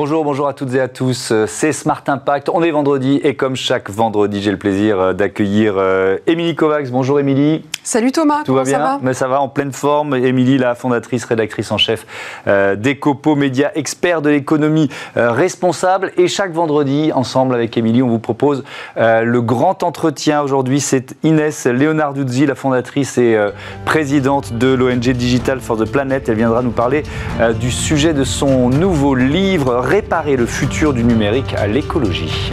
Bonjour, bonjour à toutes et à tous. C'est Smart Impact. On est vendredi et comme chaque vendredi, j'ai le plaisir euh, d'accueillir euh, Émilie Kovacs. Bonjour Émilie. Salut Thomas. Tout va bien ça va Mais ça va en pleine forme. Émilie, la fondatrice, rédactrice en chef euh, d'Ecopo Média, expert de l'économie responsable. Et chaque vendredi, ensemble avec Émilie, on vous propose le grand entretien. Aujourd'hui, c'est Inès Leonarduzzi, la fondatrice et présidente de l'ONG Digital for the Planet. Elle viendra nous parler du sujet de son nouveau livre Réparer le futur du numérique à l'écologie.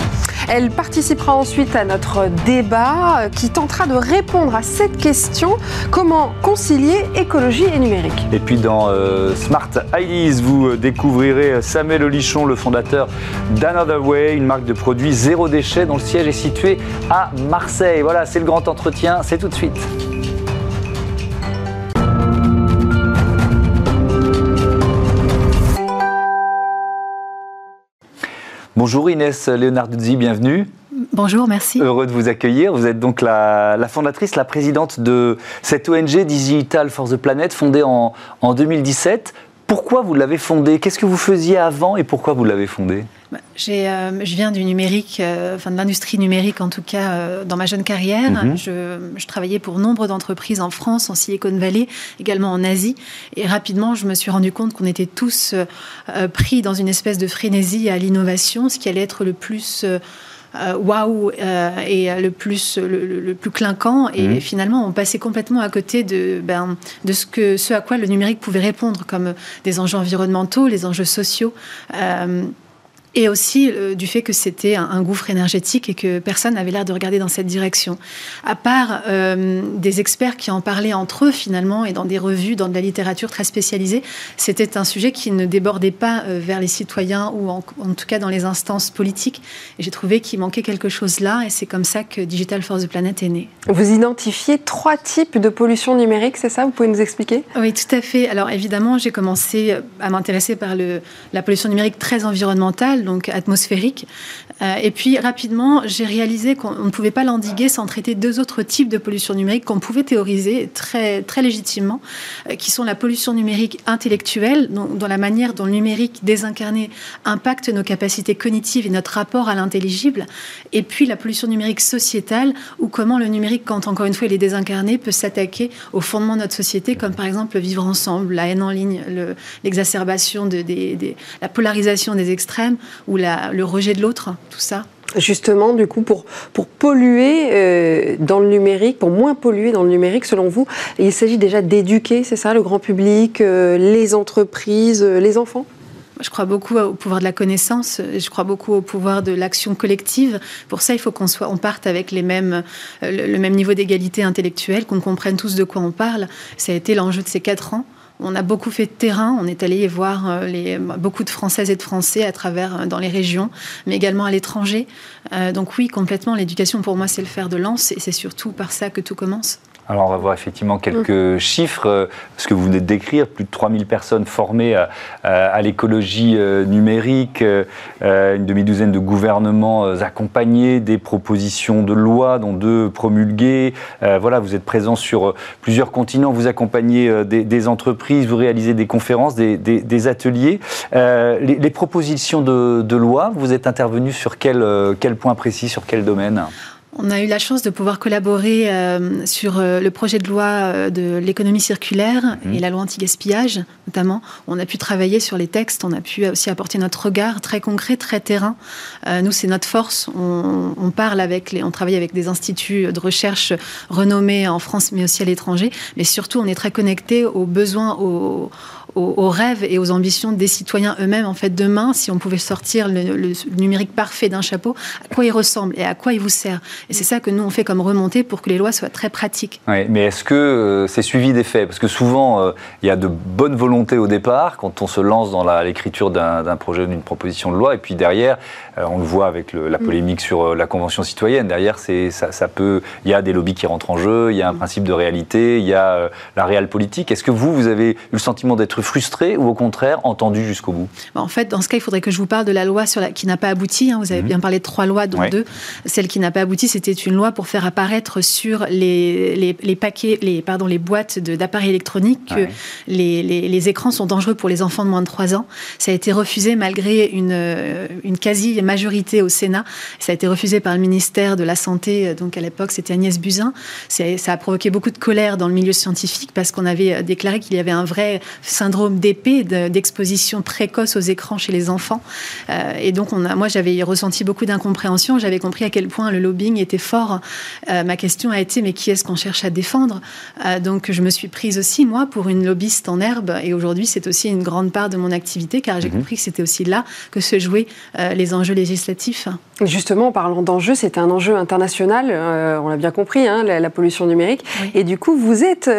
Elle participera ensuite à notre débat qui tentera de répondre à cette question comment concilier écologie et numérique Et puis dans euh, Smart Ideas, vous découvrirez Samuel Olichon, le fondateur d'Another Way, une marque de produits zéro déchet dont le siège est situé à Marseille. Voilà, c'est le grand entretien, c'est tout de suite. Bonjour Inès Leonarduzzi, bienvenue. Bonjour, merci. Heureux de vous accueillir. Vous êtes donc la, fondatrice, la présidente de cette ONG Digital for the Planet, fondée en, en 2017. Pourquoi vous l'avez fondée? Qu'est-ce que vous faisiez avant et pourquoi vous l'avez fondée? Bah, euh, je viens du numérique, euh, enfin de l'industrie numérique en tout cas euh, dans ma jeune carrière. Mhm. je, travaillais pour nombre d'entreprises en France, en Silicon Valley, également en Asie. Et rapidement, je me suis rendu compte qu'on était tous pris dans une espèce de frénésie à l'innovation, ce qui allait être le plus waouh et le plus, le, plus clinquant. Et mhm. finalement, on passait complètement à côté de, ben, de ce, que, ce à quoi le numérique pouvait répondre, comme des enjeux environnementaux, les enjeux sociaux et aussi euh, du fait que c'était un, gouffre énergétique et que personne n'avait l'air de regarder dans cette direction. À part euh, des experts qui en parlaient entre eux finalement et dans des revues, dans de la littérature très spécialisée, c'était un sujet qui ne débordait pas euh, vers les citoyens ou en, tout cas dans les instances politiques. Et j'ai trouvé qu'il manquait quelque chose là et c'est comme ça que Digital for the Planet est né. Vous identifiez trois types de pollution numérique, c'est ça? Vous pouvez nous expliquer? Oui, tout à fait. Alors évidemment, j'ai commencé à m'intéresser par le, la pollution numérique très environnementale donc atmosphérique. Euh, et puis rapidement, j'ai réalisé qu'on ne pouvait pas l'endiguer sans traiter deux autres types de pollution numérique qu'on pouvait théoriser très, très légitimement, euh, qui sont la pollution numérique intellectuelle, donc, dans la manière dont le numérique désincarné impacte nos capacités cognitives et notre rapport à l'intelligible, et puis la pollution numérique sociétale, ou comment le numérique, quand encore une fois il est désincarné, peut s'attaquer au fondement de notre société, comme par exemple le vivre ensemble, la haine en ligne, l'exacerbation de, la polarisation des extrêmes, ou le rejet de l'autre, tout ça Justement, du coup, pour, pour polluer euh, dans le numérique, pour moins polluer dans le numérique, selon vous, il s'agit déjà d'éduquer, c'est ça, le grand public, euh, les entreprises, euh, les enfants? Je crois beaucoup au pouvoir de la connaissance, je crois beaucoup au pouvoir de l'action collective. Pour ça, il faut qu'on soit, on parte avec les mêmes, le même niveau d'égalité intellectuelle, qu'on comprenne tous de quoi on parle. Ça a été l'enjeu de ces quatre ans. On a beaucoup fait de terrain, on est allé voir euh, beaucoup de Françaises et de Français à travers euh, dans les régions, mais également à l'étranger. Euh, donc oui, complètement, l'éducation pour moi c'est le fer de lance et c'est surtout par ça que tout commence. Alors on va voir effectivement quelques mm. chiffres, euh, ce que vous venez de décrire, plus de 3000 personnes formées à, l'écologie euh, numérique, euh, une demi-douzaine de gouvernements accompagnés, des propositions de loi dont deux promulguées. voilà, vous êtes présent sur plusieurs continents, vous accompagnez des, entreprises, vous réalisez des conférences, des, ateliers. Les, propositions de, loi, vous êtes intervenu sur quel, quel point précis, sur quel domaine? On a eu la chance de pouvoir collaborer euh, sur euh, le projet de loi euh, de l'économie circulaire mmh. et la loi anti-gaspillage, notamment. On a pu travailler sur les textes, on a pu aussi apporter notre regard très concret, très terrain. nous, c'est notre force. On, parle avec les, on travaille avec des instituts de recherche renommés en France, mais aussi à l'étranger. Mais surtout, on est très connecté aux besoins, aux aux, rêves et aux ambitions des citoyens eux-mêmes. En fait, demain, si on pouvait sortir le, numérique parfait d'un chapeau, à quoi il ressemble et à quoi il vous sert? Et c'est ça que nous, on fait comme remontée pour que les lois soient très pratiques. Oui, mais est-ce que euh, c'est suivi des faits? Parce que souvent, euh, il y a de bonnes volontés au départ quand on se lance dans l'écriture d'un projet, d'une proposition de loi, et puis derrière, euh, on le voit avec la mm. polémique sur la Convention citoyenne, derrière, ça, ça peut, il y a des lobbies qui rentrent en jeu, il y a un mm. principe de réalité, il y a la réelle politique. Est-ce que vous, vous avez eu le sentiment d'être frustré ou au contraire entendu jusqu'au bout bah, En fait, dans ce cas, il faudrait que je vous parle de la loi sur la, qui n'a pas abouti. Hein. Vous avez mhm. bien parlé de trois lois, dont deux. Celle qui n'a pas abouti, c'était une loi pour faire apparaître sur les, les, paquets, les, pardon, les boîtes d'appareils électroniques que les, les, écrans sont dangereux pour les enfants de moins de 3 ans. Ça a été refusé malgré une, une quasi-majorité au Sénat. Ça a été refusé par le ministère de la Santé, donc à l'époque c'était Agnès Buzyn. Ça a provoqué beaucoup de colère dans le milieu scientifique parce qu'on avait déclaré qu'il y avait un vrai syndrome d'épée, d'exposition précoce aux écrans chez les enfants. Euh, et donc on a, moi j'avais ressenti beaucoup d'incompréhension, j'avais compris à quel point le lobbying était fort. Euh, ma question a été mais qui est-ce qu'on cherche à défendre? Euh, Donc je me suis prise aussi moi pour une lobbyiste en herbe et aujourd'hui c'est aussi une grande part de mon activité car j'ai mhm. compris que c'était aussi là que se jouaient les enjeux législatifs. Justement, en parlant d'enjeux, c'est un enjeu international, on l'a bien compris, hein, la, pollution numérique. Et du coup, vous êtes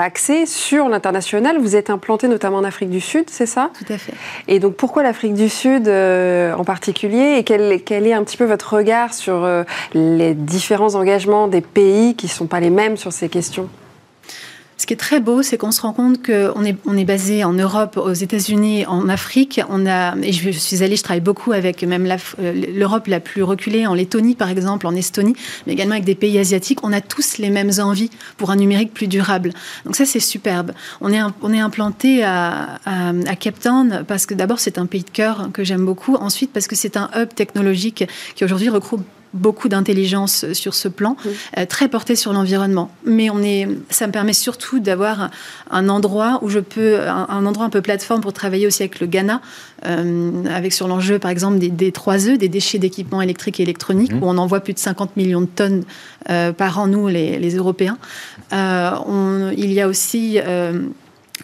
axé sur l'international. Vous êtes implanté notamment en Afrique du Sud, c'est ça? Tout à fait. Et donc pourquoi l'Afrique du Sud euh, en particulier? Et quel, quel, est un petit peu votre regard sur euh, les différents engagements des pays qui ne sont pas les mêmes sur ces questions? Ce qui est très beau, c'est qu'on se rend compte qu'on est, basé en Europe, aux États-Unis, en Afrique. On a, et je suis allée, je travaille beaucoup avec même euh, l'Europe la, plus reculée, en Lettonie par exemple, en Estonie, mais également avec des pays asiatiques. On a tous les mêmes envies pour un numérique plus durable. Donc ça, c'est superbe. On est, on est implanté à, à, à Cape Town parce que d'abord, c'est un pays de cœur que j'aime beaucoup. Ensuite, parce que c'est un hub technologique qui aujourd'hui regroupe beaucoup d'intelligence sur ce plan, euh, très porté sur l'environnement. Mais on est, ça me permet surtout d'avoir un endroit où je peux, un, endroit un peu plateforme pour travailler aussi avec le Ghana, euh, avec sur l'enjeu par exemple des, 3E, des déchets d'équipements électriques et électroniques, mmh. où on envoie plus de 50 millions de tonnes euh, par an, nous les, Européens. il y a aussi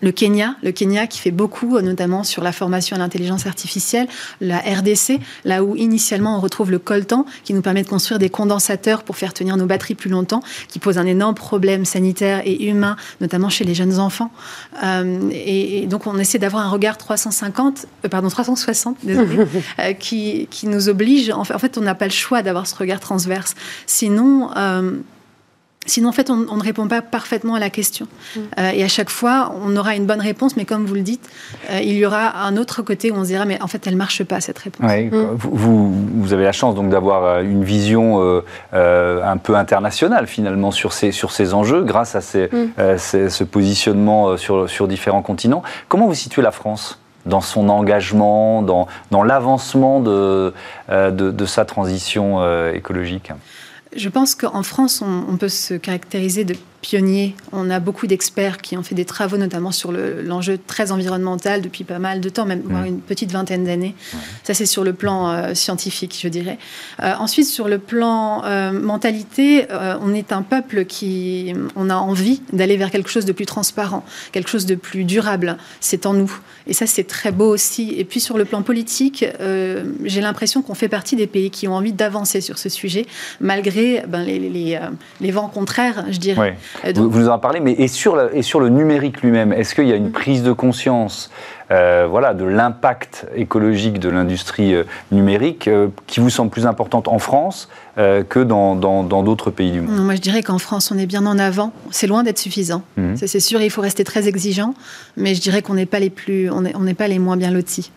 le Kenya, le Kenya qui fait beaucoup, notamment sur la formation à l'intelligence artificielle, la RDC, là où initialement on retrouve le coltan, qui nous permet de construire des condensateurs pour faire tenir nos batteries plus longtemps, qui pose un énorme problème sanitaire et humain, notamment chez les jeunes enfants. Euh, et, donc on essaie d'avoir un regard 350, euh, pardon 360, désolé, euh, qui, qui, nous oblige. En fait on n'a pas le choix d'avoir ce regard transverse. Sinon Sinon, en fait, on, ne répond pas parfaitement à la question. Mm. Euh, et à chaque fois, on aura une bonne réponse, mais comme vous le dites, euh, il y aura un autre côté où on se dira, mais en fait, elle ne marche pas, cette réponse. Mm. vous, vous, avez la chance donc d'avoir euh, une vision un peu internationale, finalement, sur ces, sur ces enjeux, grâce à ces, mm. ce positionnement sur, sur différents continents. Comment vous situez la France dans son engagement, dans, dans l'avancement de, de, de, sa transition écologique? Je pense qu'en France, on, peut se caractériser de pionniers. On a beaucoup d'experts qui ont fait des travaux, notamment sur l'enjeu très environnemental depuis pas mal de temps, même une petite vingtaine d'années. Ça, c'est sur le plan euh, scientifique, je dirais. Euh, ensuite, sur le plan euh, mentalité, on est un peuple qui, on a envie d'aller vers quelque chose de plus transparent, quelque chose de plus durable. C'est en nous. Et ça, c'est très beau aussi. Et puis, sur le plan politique, j'ai l'impression qu'on fait partie des pays qui ont envie d'avancer sur ce sujet, malgré ben, les, les, les, vents contraires, je dirais. Euh, vous, nous en parlez, mais et sur, et sur le numérique lui-même, est-ce qu'il y a une prise de conscience euh, voilà, de l'impact écologique de l'industrie euh, numérique qui vous semble plus importante en France que dans d'autres pays du monde? Moi, je dirais qu'en France, on est bien en avant. C'est loin d'être suffisant. Mhm. C'est sûr, il faut rester très exigeant, mais je dirais qu'on n'est pas les plus, on n'est pas les moins bien lotis.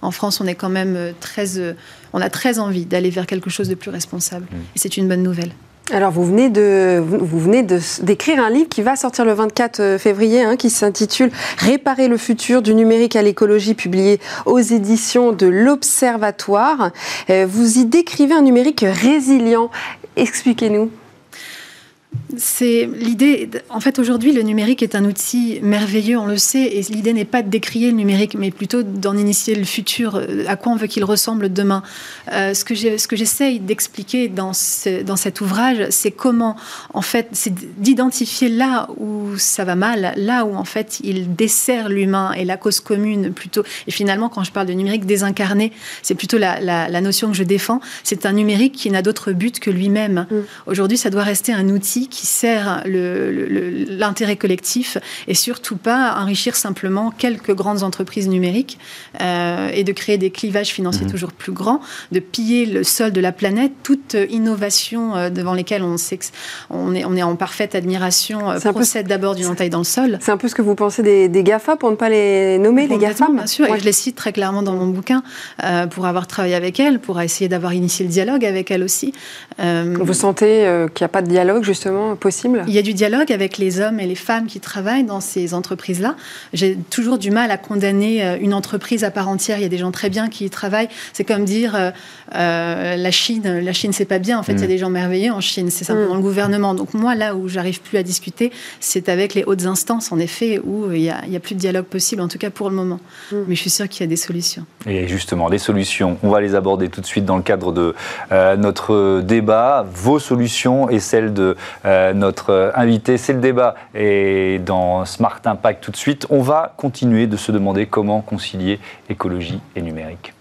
En France, on est quand même très, on a très envie d'aller vers quelque chose de plus responsable, mhm. et c'est une bonne nouvelle. Alors vous venez de vous venez d'écrire un livre qui va sortir le 24 euh, février, hein, qui s'intitule Réparer le futur du numérique à l'écologie, publié aux éditions de l'Observatoire. Euh, vous y décrivez un numérique résilient. Expliquez-nous c'est l'idée. En fait, aujourd'hui, le numérique est un outil merveilleux, on le sait, et l'idée n'est pas de décrier le numérique, mais plutôt d'en initier le futur, euh, à quoi on veut qu'il ressemble demain. Euh, ce que j'essaye d'expliquer dans, dans cet ouvrage, c'est comment, en fait, c'est d'identifier là où ça va mal, là où, en fait, il dessert l'humain et la cause commune plutôt. Et finalement, quand je parle de numérique désincarné, c'est plutôt la, la, notion que je défends. C'est un numérique qui n'a d'autre but que lui-même. Mm. Aujourd'hui, ça doit rester un outil qui qui sert l'intérêt collectif et surtout pas enrichir simplement quelques grandes entreprises numériques euh, et de créer des clivages financiers mmh. toujours plus grands, de piller le sol de la planète. Toute innovation euh, devant lesquelles on, on, est, on est en parfaite admiration euh, procède d'abord d'une entaille dans le sol. C'est un peu ce que vous pensez des, des GAFA, pour ne pas les nommer, les GAFA Bien sûr, et je les cite très clairement dans mon bouquin pour avoir travaillé avec elles, pour essayer d'avoir initié le dialogue avec elles aussi. vous sentez qu'il n'y a pas de dialogue justement possible? Il y a du dialogue avec les hommes et les femmes qui travaillent dans ces entreprises-là. J'ai toujours du mal à condamner euh, une entreprise à part entière. Il y a des gens très bien qui y travaillent. C'est comme dire euh, euh, la Chine, la Chine c'est pas bien. En fait, il y a mm. des gens merveilleux en Chine. C'est simplement mm. le gouvernement. Donc moi, là où j'arrive plus à discuter, c'est avec les hautes instances, en effet, où il n'y a, a, plus de dialogue possible, en tout cas pour le moment. Mm. Mais je suis sûre qu'il y a des solutions. Et justement, les solutions, on va les aborder tout de suite dans le cadre de notre débat. Vos solutions et celles de notre invité, c'est le débat. Et dans Smart Impact tout de suite, on va continuer de se demander comment concilier écologie et numérique.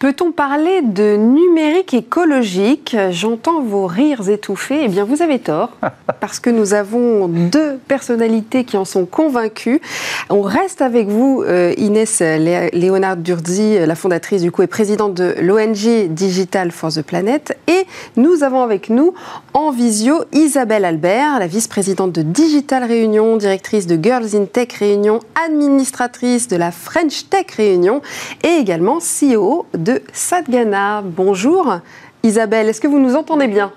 Peut-on parler de numérique écologique J'entends vos rires étouffés. Eh bien, vous avez tort, parce que nous avons deux personnalités qui en sont convaincues. On reste avec vous, euh, Inès Léonard Durzi, la fondatrice du coup et présidente de l'ONG Digital for the Planet. Et nous avons avec nous en visio Isabelle Albert, la vice-présidente de Digital Réunion, directrice de Girls in Tech Réunion, administratrice de la French Tech Réunion et également CEO de Sadgana. Bonjour Isabelle, est-ce que vous nous entendez bien?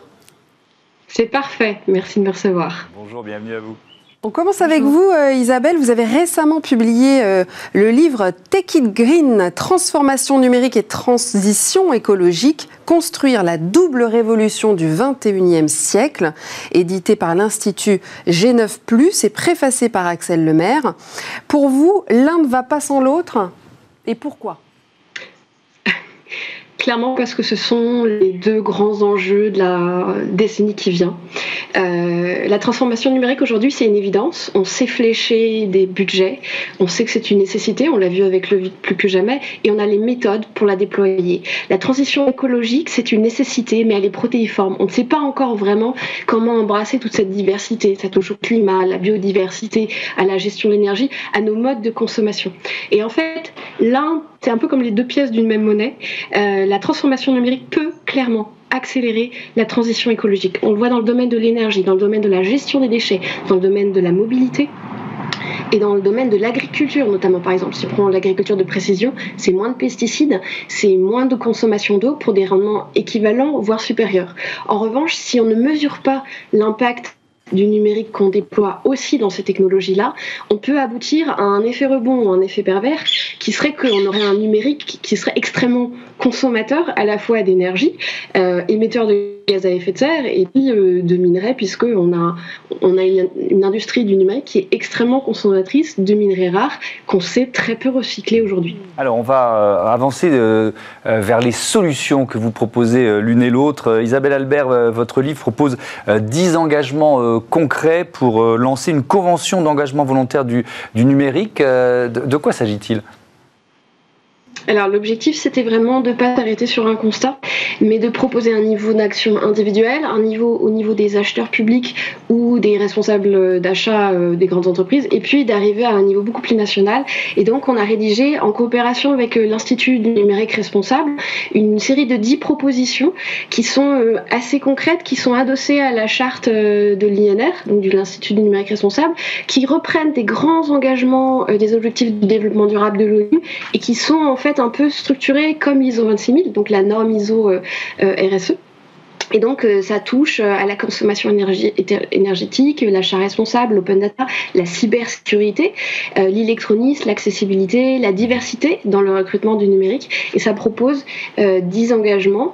C'est parfait, merci de me recevoir. Bonjour, bienvenue à vous. On commence avec vous, euh, Isabelle. Vous avez récemment publié euh, le livre Take It Green, Transformation numérique et transition écologique, construire la double révolution du 21e siècle, édité par l'Institut G9+, et préfacé par Axel Lemaire. Pour vous, l'un ne va pas sans l'autre, et pourquoi? Clairement parce que ce sont les deux grands enjeux de la décennie qui vient. Euh, la transformation numérique aujourd'hui, c'est une évidence. On sait flécher des budgets, on sait que c'est une nécessité, on l'a vu avec le vide plus que jamais, et on a les méthodes pour la déployer. La transition écologique, c'est une nécessité, mais elle est protéiforme. On ne sait pas encore vraiment comment embrasser toute cette diversité. Ça touche au climat, à la biodiversité, à la gestion de l'énergie, à nos modes de consommation. Et en fait, l'un c'est un peu comme les deux pièces d'une même monnaie. Euh, la transformation numérique peut clairement accélérer la transition écologique. On le voit dans le domaine de l'énergie, dans le domaine de la gestion des déchets, dans le domaine de la mobilité, et dans le domaine de l'agriculture, notamment par exemple, si on prend l'agriculture de précision, c'est moins de pesticides, c'est moins de consommation d'eau pour des rendements équivalents, voire supérieurs. En revanche, si on ne mesure pas l'impact du numérique qu'on déploie aussi dans ces technologies-là, on peut aboutir à un effet rebond ou un effet pervers qui serait qu'on aurait un numérique qui serait extrêmement consommateur à la fois d'énergie, euh, émetteur de gaz à effet de serre et puis euh, de minerais puisqu'on a, on a une, industrie du numérique qui est extrêmement consommatrice de minerais rares qu'on sait très peu recycler aujourd'hui. Alors on va euh, avancer vers les solutions que vous proposez l'une et l'autre. Isabelle Albert, votre livre propose 10 engagements concrets pour lancer une convention d'engagement volontaire du, numérique. de quoi s'agit-il? Alors l'objectif c'était vraiment de ne pas s'arrêter sur un constat, mais de proposer un niveau d'action individuel, un niveau au niveau des acheteurs publics ou des responsables d'achat euh, des grandes entreprises, et puis d'arriver à un niveau beaucoup plus national. Et donc on a rédigé en coopération avec euh, l'Institut du numérique responsable une série de dix propositions qui sont euh, assez concrètes, qui sont adossées à la charte de l'INR, donc de l'Institut du numérique responsable, qui reprennent des grands engagements des objectifs du développement durable de l'ONU et qui sont en fait un peu structuré comme ISO 26000, donc la norme ISO euh, euh, RSE. Et donc, euh, ça touche euh, à la consommation énergétique, l'achat responsable, l'open data, la cybersécurité, euh, l'électronisme, l'accessibilité, la diversité dans le recrutement du numérique. Et ça propose 10 engagements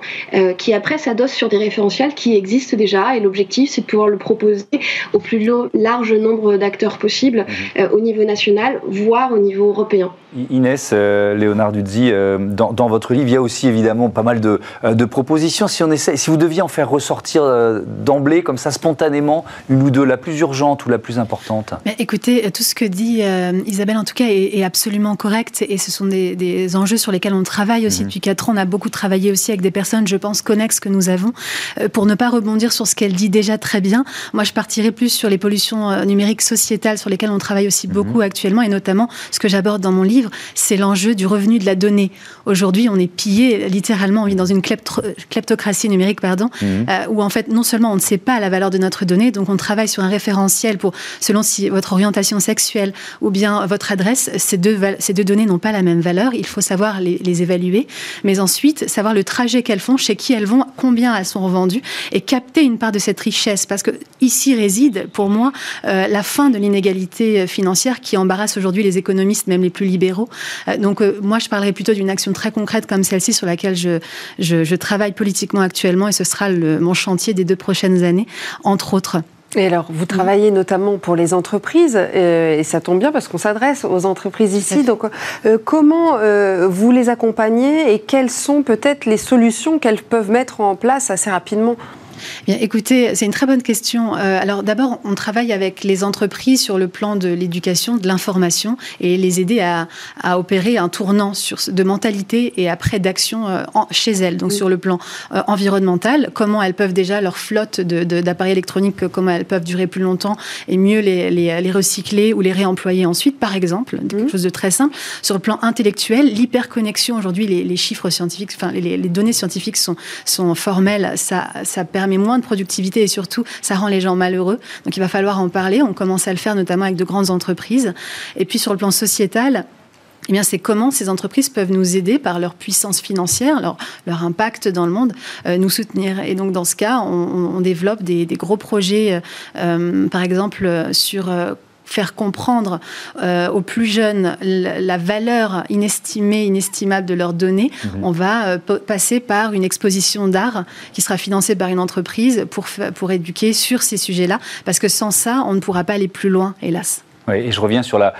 qui, après, s'adossent sur des référentiels qui existent déjà. Et l'objectif, c'est de pouvoir le proposer au plus large nombre d'acteurs possible mhm. au niveau national, voire au niveau européen. Inès, Léonard Dudzi, dans, dans, votre livre, il y a aussi évidemment pas mal de, de propositions. Si, on essaie, si vous deviez en faire ressortir d'emblée, comme ça, spontanément, une ou deux, la plus urgente ou la plus importante Mais Écoutez, tout ce que dit Isabelle, en tout cas, est, absolument correct. Et ce sont des, enjeux sur lesquels on travaille aussi mhm. depuis quatre ans. On a beaucoup travaillé aussi avec des personnes, je pense, connexes que nous avons. pour ne pas rebondir sur ce qu'elle dit déjà très bien, moi, je partirai plus sur les pollutions numériques sociétales sur lesquelles on travaille aussi mhm. beaucoup actuellement. Et notamment, ce que j'aborde dans mon livre, c'est l'enjeu du revenu de la donnée. Aujourd'hui, on est pillé, littéralement, on vit dans une kleptocratie numérique, pardon, mhm. euh, où en fait, non seulement on ne sait pas la valeur de notre donnée, donc on travaille sur un référentiel pour, selon si votre orientation sexuelle ou bien votre adresse, ces deux, ces deux données n'ont pas la même valeur. Il faut savoir les, évaluer, mais ensuite savoir le trajet qu'elles font, chez qui elles vont, combien elles sont revendues, et capter une part de cette richesse, parce que ici réside, pour moi, euh, la fin de l'inégalité financière qui embarrasse aujourd'hui les économistes, même les plus libéraux. Euh, donc euh, moi, je parlerai plutôt d'une action très concrète comme celle-ci sur laquelle je, je, travaille politiquement actuellement et ce sera le, mon chantier des deux prochaines années, entre autres. Et alors, vous travaillez notamment pour les entreprises, euh, et ça tombe bien parce qu'on s'adresse aux entreprises ici. Donc, comment vous les accompagnez et quelles sont peut-être les solutions qu'elles peuvent mettre en place assez rapidement? Bien, écoutez, c'est une très bonne question. Euh, alors d'abord, on travaille avec les entreprises sur le plan de l'éducation, de l'information et les aider à, opérer un tournant sur, de mentalité et après d'action euh, chez elles. Donc sur le plan euh, environnemental, comment elles peuvent déjà leur flotte d'appareils électroniques, comment elles peuvent durer plus longtemps et mieux les, les, recycler ou les réemployer ensuite, par exemple, quelque mmh. chose de très simple. Sur le plan intellectuel, l'hyperconnexion aujourd'hui, les, chiffres scientifiques, enfin les, données scientifiques sont, sont formelles, ça, ça permet mais moins de productivité et surtout, ça rend les gens malheureux. Donc il va falloir en parler. On commence à le faire notamment avec de grandes entreprises. Et puis sur le plan sociétal, eh bien, c'est comment ces entreprises peuvent nous aider par leur puissance financière, leur, leur impact dans le monde, euh, nous soutenir. Et donc, dans ce cas, on, développe des, gros projets, euh, euh, par exemple, sur faire comprendre euh, aux plus jeunes la, valeur inestimée, inestimable de leurs données, mhm. on va euh, passer par une exposition d'art qui sera financée par une entreprise pour, pour éduquer sur ces sujets-là, parce que sans ça, on ne pourra pas aller plus loin, hélas et je reviens sur la,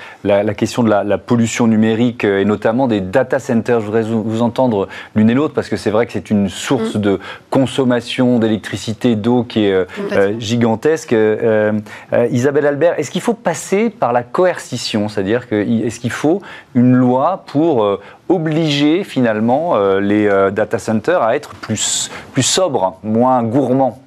question de la, pollution numérique euh, et notamment des data centers. Je voudrais vous, entendre l'une et l'autre parce que c'est vrai que c'est une source mm. de consommation d'électricité, d'eau qui est euh, euh, gigantesque. Isabelle Albert, est-ce qu'il faut passer par la coercition? C'est-à-dire que est-ce qu'il faut une loi pour obliger finalement les data centers à être plus, plus sobres, moins gourmands?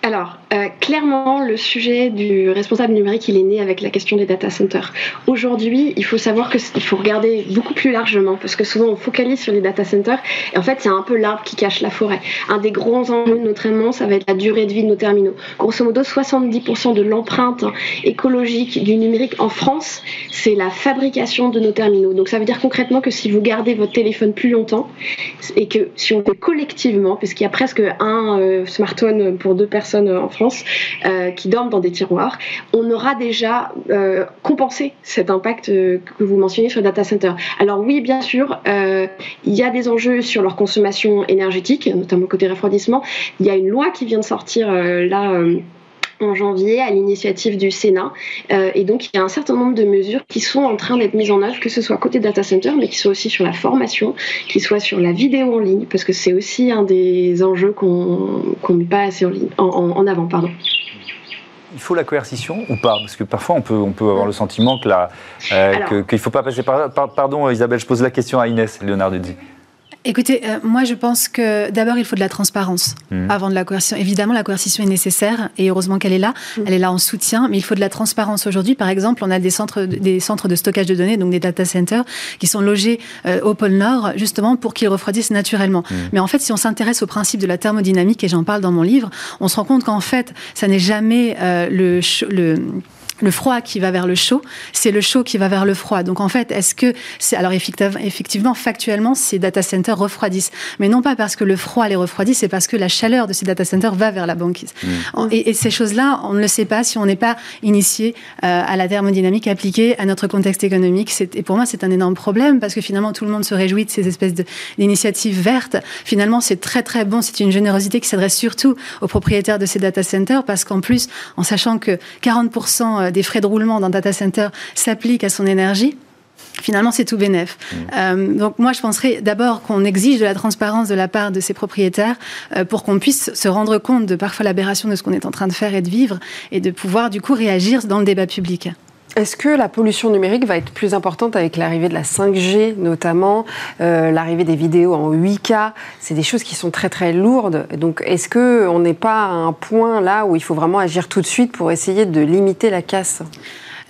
Alors, euh, clairement, le sujet du responsable numérique, il est né avec la question des data centers. Aujourd'hui, il faut savoir qu'il faut regarder beaucoup plus largement, parce que souvent on focalise sur les data centers, et en fait, c'est un peu l'arbre qui cache la forêt. Un des grands enjeux de notre ça va être la durée de vie de nos terminaux. Grosso modo, 70% de l'empreinte écologique du numérique en France, c'est la fabrication de nos terminaux. Donc, ça veut dire concrètement que si vous gardez votre téléphone plus longtemps, et que si on fait collectivement, parce qu'il y a presque un euh, smartphone pour deux personnes, en France euh, qui dorment dans des tiroirs, on aura déjà euh, compensé cet impact euh, que vous mentionnez sur le data center. Alors oui, bien sûr, il y a des enjeux sur leur consommation énergétique, notamment côté refroidissement. Il y a une loi qui vient de sortir là en janvier à l'initiative du Sénat. Euh, et donc, il y a un certain nombre de mesures qui sont en train d'être mises en œuvre, que ce soit côté data center, mais qui soit aussi sur la formation, qui soit sur la vidéo en ligne, parce que c'est aussi un des enjeux qu'on ne met pas assez en, ligne, en, avant. Pardon. Il faut la coercition ou pas? Parce que parfois on peut, on peut avoir le sentiment euh, qu'il ne faut pas passer par, Pardon Isabelle, je pose la question à Inès Léonard dit. Écoutez, euh, moi je pense que d'abord il faut de la transparence mmh. avant de la coercition. Évidemment, la coercition est nécessaire et heureusement qu'elle est là. Mmh. Elle est là en soutien, mais il faut de la transparence aujourd'hui. Par exemple, on a des centres, des centres de stockage de données, donc des data centers, qui sont logés euh, au pôle Nord justement pour qu'ils refroidissent naturellement. Mmh. Mais en fait, si on s'intéresse au principe de la thermodynamique, et j'en parle dans mon livre, on se rend compte qu'en fait, ça n'est jamais euh, le, le le froid qui va vers le chaud, c'est le chaud qui va vers le froid. Donc en fait, est-ce que c'est alors effectivement factuellement ces data centers refroidissent, mais non pas parce que le froid les refroidit, c'est parce que la chaleur de ces data centers va vers la banquise. Mmh. Et, ces choses-là, on ne le sait pas si on n'est pas initié euh, à la thermodynamique appliquée à notre contexte économique. Et pour moi, c'est un énorme problème parce que finalement tout le monde se réjouit de ces espèces d'initiatives vertes. Finalement, c'est très très bon. C'est une générosité qui s'adresse surtout aux propriétaires de ces data centers parce qu'en plus, en sachant que 40% des frais de roulement d'un data center s'appliquent à son énergie, finalement, c'est tout bénef. Mmh. Euh, donc moi, je penserais d'abord qu'on exige de la transparence de la part de ces propriétaires euh, pour qu'on puisse se rendre compte de parfois l'aberration de ce qu'on est en train de faire et de vivre et de pouvoir du coup réagir dans le débat public. Est-ce que la pollution numérique va être plus importante avec l'arrivée de la 5G notamment, euh, l'arrivée des vidéos en 8K C'est des choses qui sont très très lourdes. Donc est-ce qu'on n'est pas à un point là où il faut vraiment agir tout de suite pour essayer de limiter la casse?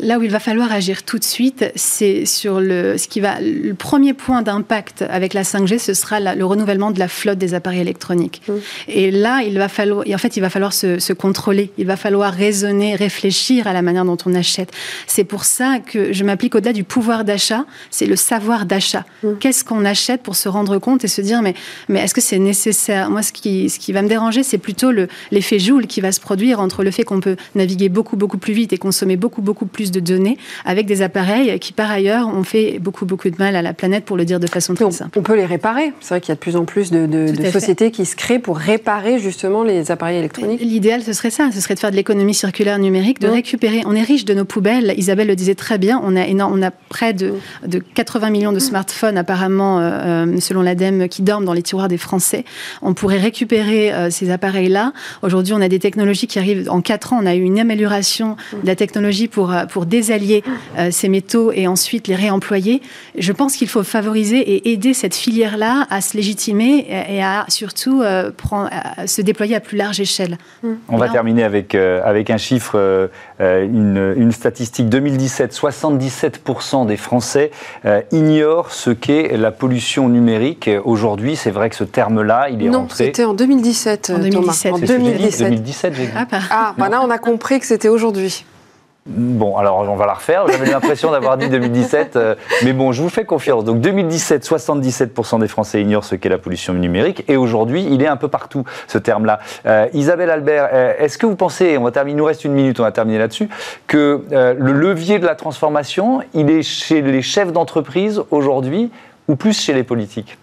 Là où il va falloir agir tout de suite, c'est sur le, ce qui va, le premier point d'impact avec la 5G, ce sera le renouvellement de la flotte des appareils électroniques. Mmh. Et là, il va falloir, en fait, il va falloir se, se, contrôler. Il va falloir raisonner, réfléchir à la manière dont on achète. C'est pour ça que je m'applique au-delà du pouvoir d'achat, c'est le savoir d'achat. Mmh. Qu'est-ce qu'on achète pour se rendre compte et se dire, mais, mais est-ce que c'est nécessaire? Moi, ce qui, ce qui va me déranger, c'est plutôt l'effet Joule qui va se produire entre le fait qu'on peut naviguer beaucoup, beaucoup plus vite et consommer beaucoup, beaucoup plus de données avec des appareils qui, par ailleurs, ont fait beaucoup, beaucoup de mal à la planète, pour le dire de façon très simple. On peut les réparer. C'est vrai qu'il y a de plus en plus de, sociétés qui se créent pour réparer justement les appareils électroniques. L'idéal, ce serait ça. Ce serait de faire de l'économie circulaire numérique, de récupérer. On est riche de nos poubelles. Isabelle le disait très bien. On a, énorme, on a près de, de 80 millions de smartphones, apparemment, euh, euh, selon l'ADEME, qui dorment dans les tiroirs des Français. On pourrait récupérer euh, ces appareils-là. Aujourd'hui, on a des technologies qui arrivent. En 4 ans, on a eu une amélioration de la technologie pour, pour désallier euh, ces métaux et ensuite les réemployer. Je pense qu'il faut favoriser et aider cette filière-là à se légitimer et à surtout euh, prendre, à se déployer à plus large échelle. On va terminer avec, euh, avec un chiffre, une, une, statistique 2017. 77% des Français ignorent ce qu'est la pollution numérique. Aujourd'hui, c'est vrai que ce terme-là, il est non, c'était en 2017, en 2017. En 2017, 2017 j'ai dit. Ah, ah bah là, on a compris que c'était aujourd'hui. Bon, alors on va la refaire. J'avais l'impression d'avoir dit 2017, euh, mais bon, je vous fais confiance. Donc 2017, 77% des Français ignorent ce qu'est la pollution numérique, et aujourd'hui, il est un peu partout ce terme-là. Euh, Isabelle Albert, euh, est-ce que vous pensez, on va terminer, il nous reste une minute, on va terminer là-dessus, que le levier de la transformation, il est chez les chefs d'entreprise aujourd'hui ou plus chez les politiques?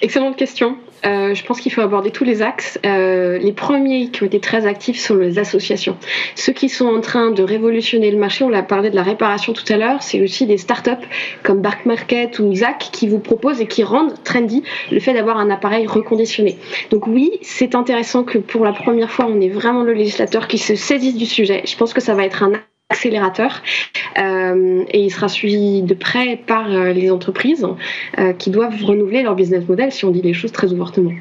Excellente question. Euh, je pense qu'il faut aborder tous les axes. Euh, les premiers qui ont été très actifs sont les associations. Ceux qui sont en train de révolutionner le marché, on l'a parlé de la réparation tout à l'heure, c'est aussi des startups comme Bark Market ou Zack qui vous proposent et qui rendent trendy le fait d'avoir un appareil reconditionné. Donc oui, c'est intéressant que pour la première fois, on ait vraiment le législateur qui se saisisse du sujet. Je pense que ça va être un accélérateur euh, et il sera suivi de près par euh, les entreprises euh, qui doivent renouveler leur business model si on dit les choses très ouvertement.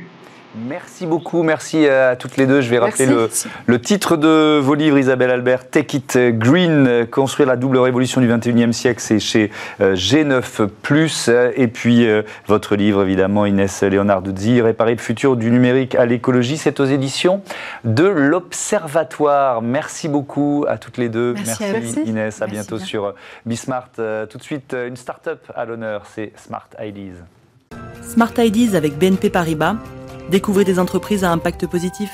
Merci beaucoup, merci à toutes les deux. Je vais rappeler le, titre de vos livres, Isabelle Albert, Take It Green, construire la double révolution du 21e siècle, c'est chez euh, G9+. Et puis euh, votre livre, évidemment, Inès Leonarduzzi, Réparer le futur du numérique à l'écologie, c'est aux éditions de l'Observatoire. Merci beaucoup à toutes les deux. Merci, Inès, à bientôt sur Bismart. Euh, tout de suite, une start-up à l'honneur, c'est Smart Ideas. Smart Ideas avec BNP Paribas Découvrez des entreprises à impact positif.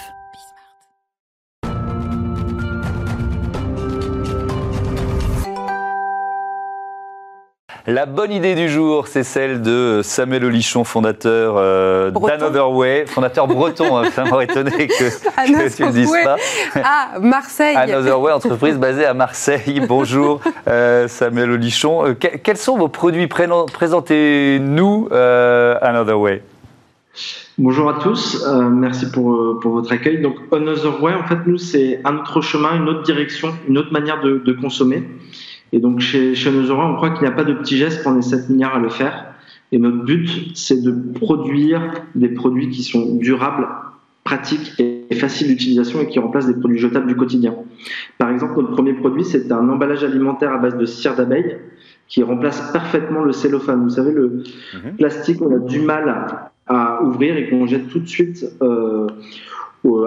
La bonne idée du jour, c'est celle de Samuel Olichon, fondateur euh, d'Another Way, fondateur breton. Hein, ça m'aurait étonné que, tu ne dises pas. Ah, Marseille. Another Way, entreprise basée à Marseille. Bonjour euh, Samuel Olichon. Euh, quels sont vos produits Présentez-nous Another Way. Bonjour à tous, euh, merci pour, euh, pour, votre accueil. Donc, Another Way, en fait, nous, c'est un autre chemin, une autre direction, une autre manière de, de consommer. Et donc, chez, chez Another Way, on croit qu'il n'y a pas de petits gestes, qu'on est 7 milliards à le faire. Et notre but, c'est de produire des produits qui sont durables, pratiques et faciles d'utilisation et qui remplacent des produits jetables du quotidien. Par exemple, notre premier produit, c'est un emballage alimentaire à base de cire d'abeille qui remplace parfaitement le cellophane. Vous savez, le mhm. plastique, on a du mal à ouvrir et qu'on jette tout de suite euh,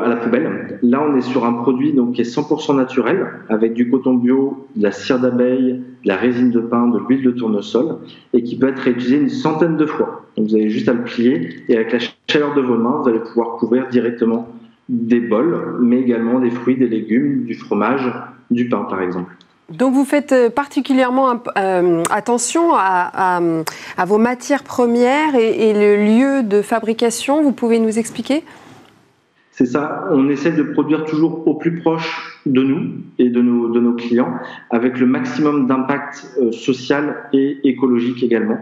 à la poubelle. Là, on est sur un produit donc, qui est 100% naturel, avec du coton bio, de la cire d'abeille, de la résine de pain, de l'huile de tournesol, et qui peut être réutilisé une centaine de fois. Donc, vous avez juste à le plier, et avec la chaleur de vos mains, vous allez pouvoir couvrir directement des bols, mais également des fruits, des légumes, du fromage, du pain, par exemple. Donc vous faites euh, particulièrement euh, attention à, vos matières premières et, le lieu de fabrication. Vous pouvez nous expliquer? C'est ça, on essaie de produire toujours au plus proche de nous et de nos, clients, avec le maximum d'impact euh, social et écologique également.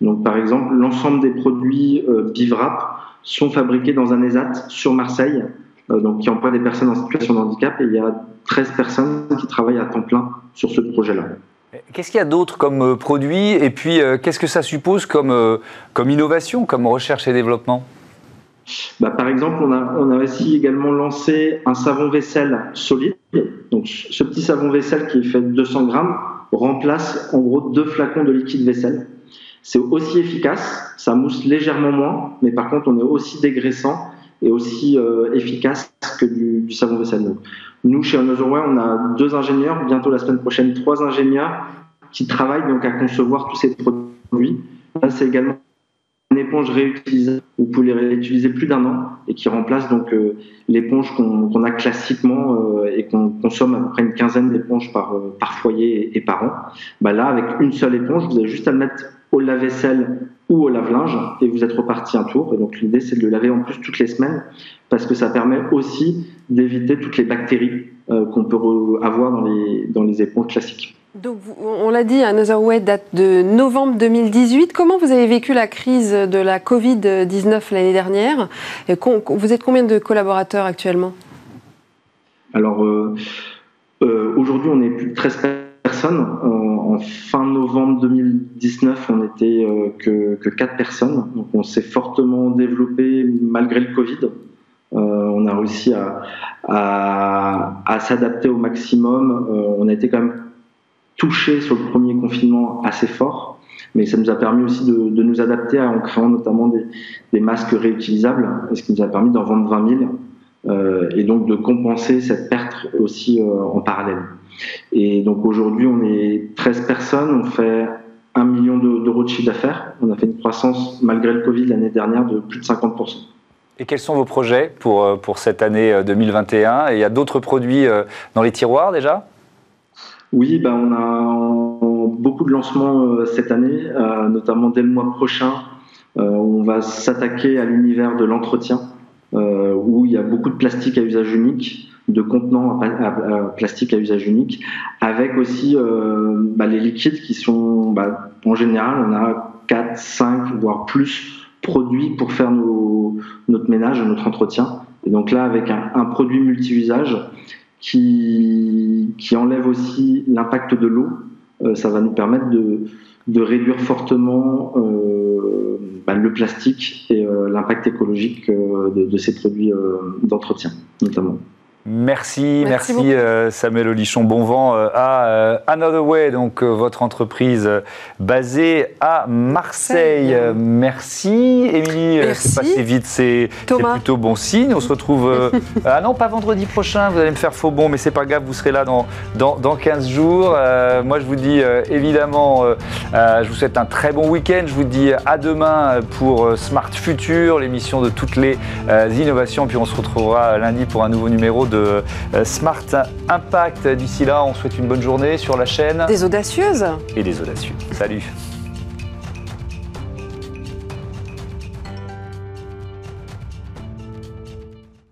Donc par exemple, l'ensemble des produits Bivrap sont fabriqués dans un ESAT sur Marseille, donc qui emploie des personnes en situation de handicap, et il y a 13 personnes qui travaillent à temps plein sur ce projet-là. Qu'est-ce qu'il y a d'autre comme produits et puis qu'est-ce que ça suppose comme, comme innovation, comme recherche et développement? Bah, par exemple, on a, on a aussi également lancé un savon vaisselle solide. Donc, ce petit savon vaisselle qui est fait de 200 grammes remplace en gros deux flacons de liquide vaisselle. C'est aussi efficace, ça mousse légèrement moins, mais par contre, on est aussi dégraissant et aussi euh, efficace que du, savon vaisselle. nous, chez Anotherware, on a deux ingénieurs, bientôt la semaine prochaine, trois ingénieurs qui travaillent donc à concevoir tous ces produits. C'est également une éponge réutilisable, vous pouvez les réutiliser plus d'un an et qui remplace donc euh, l'éponge qu'on a classiquement euh, et qu'on consomme à peu près une quinzaine d'éponges par, euh, foyer et, par an. Bah là, avec une seule éponge, vous avez juste à le mettre au lave-vaisselle ou au lave-linge et vous êtes reparti un tour. Et donc l'idée c'est de le laver en plus toutes les semaines parce que ça permet aussi d'éviter toutes les bactéries qu'on peut avoir dans les, dans les éponges classiques. On l'a dit, Another Way date de novembre 2018. Comment vous avez vécu la crise de la Covid-19 l'année dernière? Vous êtes combien de collaborateurs actuellement? Alors, euh, euh, aujourd'hui, on est plus de 13 personnes. En, fin novembre 2019, on n'était euh, que, que 4 personnes. Donc, on s'est fortement développé malgré le Covid. on a réussi à s'adapter au maximum. on a été quand même touché sur le premier confinement assez fort, mais ça nous a permis aussi de, nous adapter en créant notamment des, masques réutilisables, ce qui nous a permis d'en vendre 20 000 euh, et donc de compenser cette perte aussi euh, en parallèle. Et donc aujourd'hui, on est 13 personnes, on fait 1 million d'euros de chiffre d'affaires. On a fait une croissance, malgré le Covid, l'année dernière de plus de 50%. Et quels sont vos projets pour, euh, pour cette année 2021 Et il y a d'autres produits dans les tiroirs déjà? Oui, ben on a beaucoup de lancements euh, cette année, euh, notamment dès le mois prochain. Euh, on va s'attaquer à l'univers de l'entretien, où il y a beaucoup de plastique à usage unique, de contenants à, plastique à usage unique, avec aussi bah, les liquides qui sont, bah, en général, on a 4, 5, voire plus produits pour faire notre ménage, notre entretien. Et donc là, avec un, un produit multi-usage qui, qui enlève aussi l'impact de l'eau. Euh, ça va nous permettre de, de réduire fortement euh, bah, le plastique et euh, l'impact écologique euh, de, de, ces produits d'entretien, notamment. Merci, merci, euh, Samuel Olichon. Bon vent euh, à euh, Another Way, donc votre entreprise basée à Marseille. Merci, Émilie. C'est passé vite, c'est plutôt bon signe. On se retrouve. ah non, pas vendredi prochain, vous allez me faire faux bon, mais c'est pas grave, vous serez là dans, dans, dans 15 jours. moi, je vous dis évidemment, je vous souhaite un très bon week-end. Je vous dis à demain pour Smart Future, l'émission de toutes les innovations. Puis on se retrouvera lundi pour un nouveau numéro de euh, Smart Impact. D'ici là, on souhaite une bonne journée sur la chaîne. Des audacieuses. Et des audacieux. Salut.